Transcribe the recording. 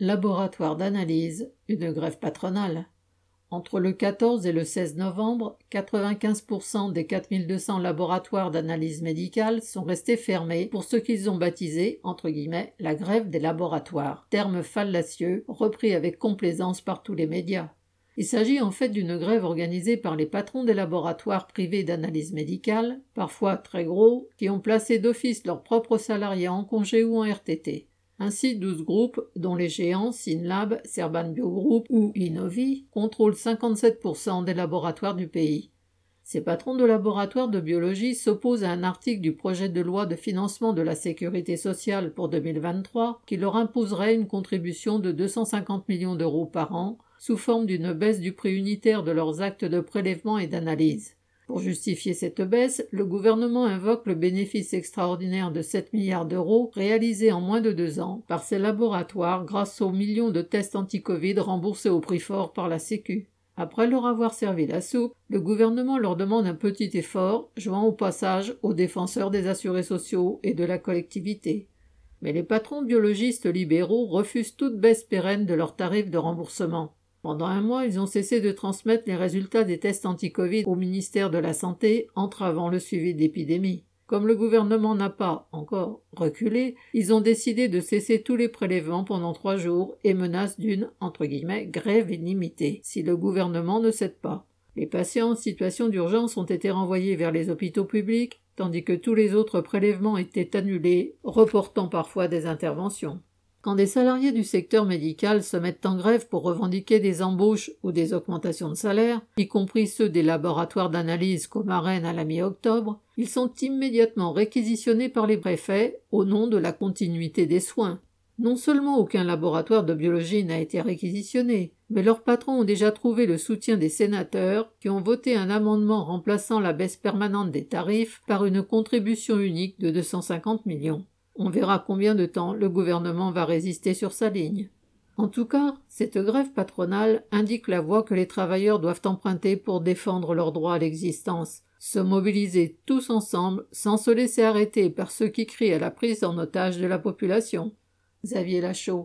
Laboratoire d'analyse, une grève patronale. Entre le 14 et le 16 novembre, 95% des 4200 laboratoires d'analyse médicale sont restés fermés pour ce qu'ils ont baptisé, entre guillemets, la grève des laboratoires, terme fallacieux repris avec complaisance par tous les médias. Il s'agit en fait d'une grève organisée par les patrons des laboratoires privés d'analyse médicale, parfois très gros, qui ont placé d'office leurs propres salariés en congé ou en RTT. Ainsi, 12 groupes, dont les géants Synlab, Serban Biogroup ou Inovi, contrôlent 57% des laboratoires du pays. Ces patrons de laboratoires de biologie s'opposent à un article du projet de loi de financement de la sécurité sociale pour 2023 qui leur imposerait une contribution de 250 millions d'euros par an sous forme d'une baisse du prix unitaire de leurs actes de prélèvement et d'analyse. Pour justifier cette baisse, le gouvernement invoque le bénéfice extraordinaire de 7 milliards d'euros réalisés en moins de deux ans par ces laboratoires grâce aux millions de tests anti-Covid remboursés au prix fort par la Sécu. Après leur avoir servi la soupe, le gouvernement leur demande un petit effort, jouant au passage aux défenseurs des assurés sociaux et de la collectivité. Mais les patrons biologistes libéraux refusent toute baisse pérenne de leurs tarifs de remboursement. Pendant un mois, ils ont cessé de transmettre les résultats des tests anti-Covid au ministère de la Santé, entravant le suivi de l'épidémie. Comme le gouvernement n'a pas, encore, reculé, ils ont décidé de cesser tous les prélèvements pendant trois jours et menacent d'une, grève illimitée, si le gouvernement ne cède pas. Les patients en situation d'urgence ont été renvoyés vers les hôpitaux publics, tandis que tous les autres prélèvements étaient annulés, reportant parfois des interventions. Quand des salariés du secteur médical se mettent en grève pour revendiquer des embauches ou des augmentations de salaire, y compris ceux des laboratoires d'analyse comme à à la mi-octobre, ils sont immédiatement réquisitionnés par les préfets au nom de la continuité des soins. Non seulement aucun laboratoire de biologie n'a été réquisitionné, mais leurs patrons ont déjà trouvé le soutien des sénateurs qui ont voté un amendement remplaçant la baisse permanente des tarifs par une contribution unique de 250 millions. On verra combien de temps le gouvernement va résister sur sa ligne. En tout cas, cette grève patronale indique la voie que les travailleurs doivent emprunter pour défendre leur droit à l'existence, se mobiliser tous ensemble sans se laisser arrêter par ceux qui crient à la prise en otage de la population. Xavier Lachaud.